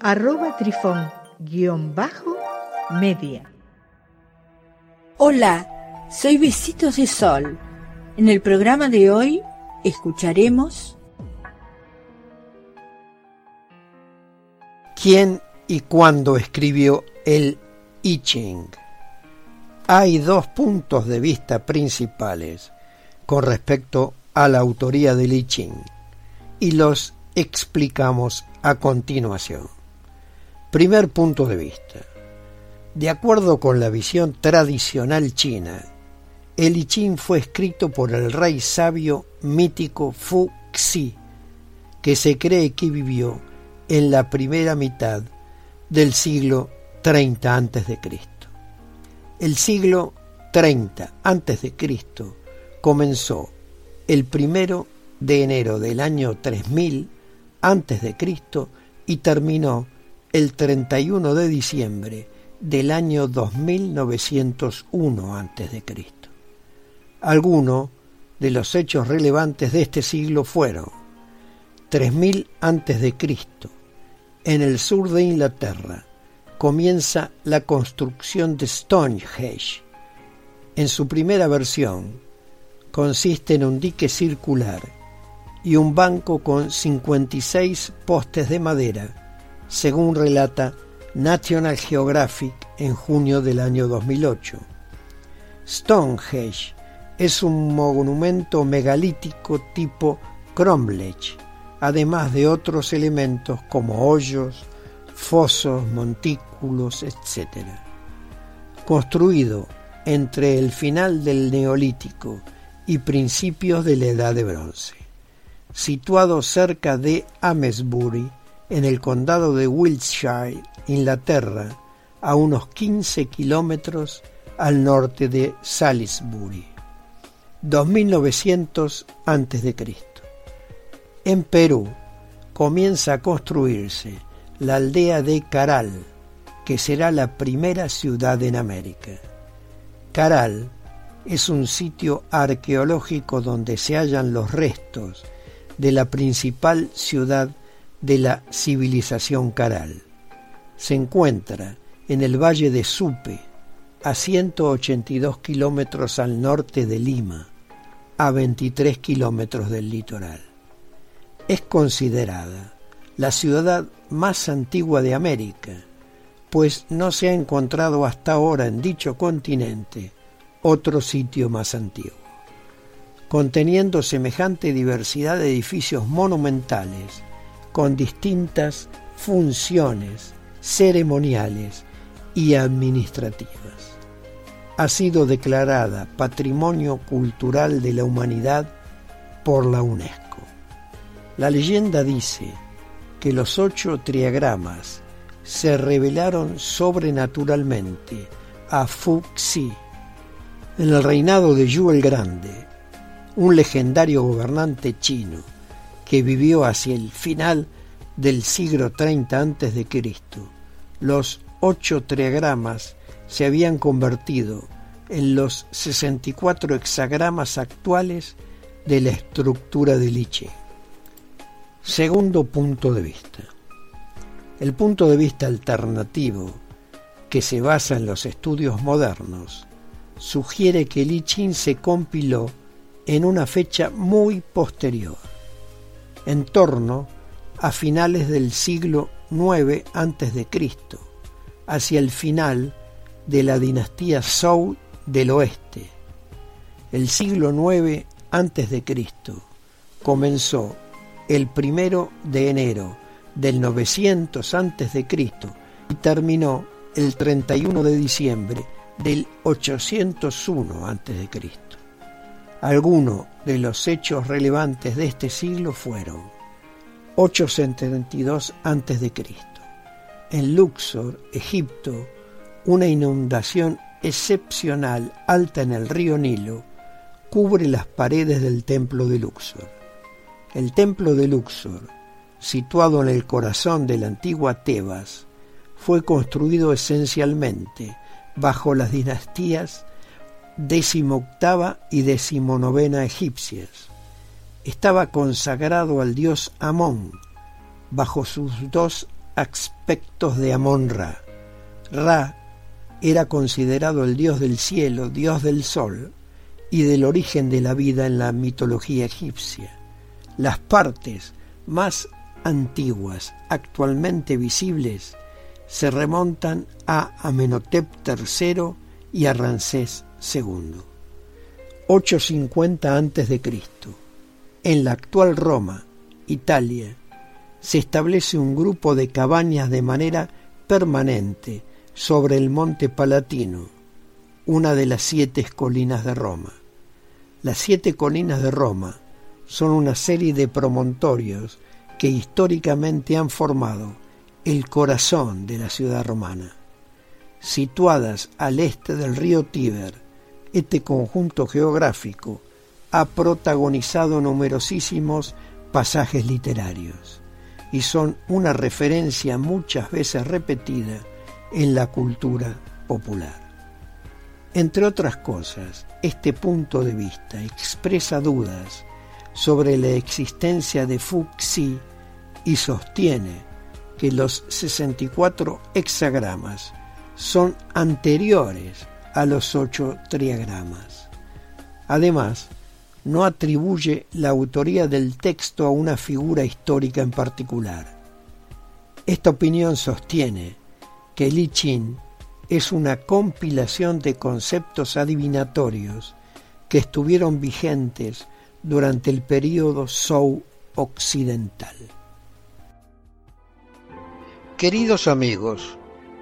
arroba trifón-media. Hola, soy Besitos de Sol. En el programa de hoy escucharemos ¿Quién y cuándo escribió el I Ching? Hay dos puntos de vista principales con respecto a la autoría del I Ching y los explicamos a continuación. Primer punto de vista. De acuerdo con la visión tradicional china, el I Ching fue escrito por el rey sabio mítico Fu Xi, que se cree que vivió en la primera mitad del siglo 30 antes de Cristo. El siglo 30 antes de Cristo comenzó el primero de enero del año 3000 antes de Cristo y terminó el 31 de diciembre del año 2901 antes de Cristo. Algunos de los hechos relevantes de este siglo fueron 3000 antes de Cristo. En el sur de Inglaterra comienza la construcción de Stonehenge. En su primera versión consiste en un dique circular y un banco con 56 postes de madera, según relata National Geographic en junio del año 2008. Stonehenge es un monumento megalítico tipo cromlech, además de otros elementos como hoyos, fosos, montículos, etc. Construido entre el final del Neolítico y principios de la Edad de Bronce. Situado cerca de Amesbury, en el condado de Wiltshire, Inglaterra, a unos 15 kilómetros al norte de Salisbury. 2900 a.C. En Perú comienza a construirse la aldea de Caral, que será la primera ciudad en América. Caral es un sitio arqueológico donde se hallan los restos de la principal ciudad de la civilización Caral. Se encuentra en el valle de Supe, a 182 kilómetros al norte de Lima, a 23 kilómetros del litoral. Es considerada la ciudad más antigua de América, pues no se ha encontrado hasta ahora en dicho continente otro sitio más antiguo. Conteniendo semejante diversidad de edificios monumentales con distintas funciones ceremoniales y administrativas. Ha sido declarada Patrimonio Cultural de la Humanidad por la UNESCO. La leyenda dice que los ocho triagramas se revelaron sobrenaturalmente a Fuxi en el reinado de Yu el Grande, un legendario gobernante chino que vivió hacia el final del siglo 30 a.C. Los ocho triagramas se habían convertido en los 64 hexagramas actuales de la estructura de Liche. Segundo punto de vista. El punto de vista alternativo, que se basa en los estudios modernos, sugiere que el I Ching se compiló en una fecha muy posterior, en torno a finales del siglo IX a.C., hacia el final de la dinastía Zhou del oeste. El siglo IX a.C. comenzó el primero de enero del 900 a.C. y terminó el 31 de diciembre del 801 a.C. Algunos de los hechos relevantes de este siglo fueron 872 a.C. En Luxor, Egipto, una inundación excepcional alta en el río Nilo cubre las paredes del templo de Luxor. El templo de Luxor, situado en el corazón de la antigua Tebas, fue construido esencialmente bajo las dinastías decimoctava y decimonovena egipcias. Estaba consagrado al dios Amón, bajo sus dos aspectos de Amón-Ra. Ra era considerado el dios del cielo, dios del sol y del origen de la vida en la mitología egipcia. Las partes más antiguas actualmente visibles se remontan a Amenhotep III y a Ramsés II. 850 a.C. En la actual Roma, Italia, se establece un grupo de cabañas de manera permanente sobre el monte Palatino, una de las siete colinas de Roma. Las siete colinas de Roma son una serie de promontorios que históricamente han formado el corazón de la ciudad romana. Situadas al este del río Tíber, este conjunto geográfico ha protagonizado numerosísimos pasajes literarios y son una referencia muchas veces repetida en la cultura popular. Entre otras cosas, este punto de vista expresa dudas sobre la existencia de Fuxi y sostiene que los 64 hexagramas son anteriores a los 8 triagramas. Además, no atribuye la autoría del texto a una figura histórica en particular. Esta opinión sostiene que Li Chin es una compilación de conceptos adivinatorios que estuvieron vigentes durante el período Zhou occidental. Queridos amigos,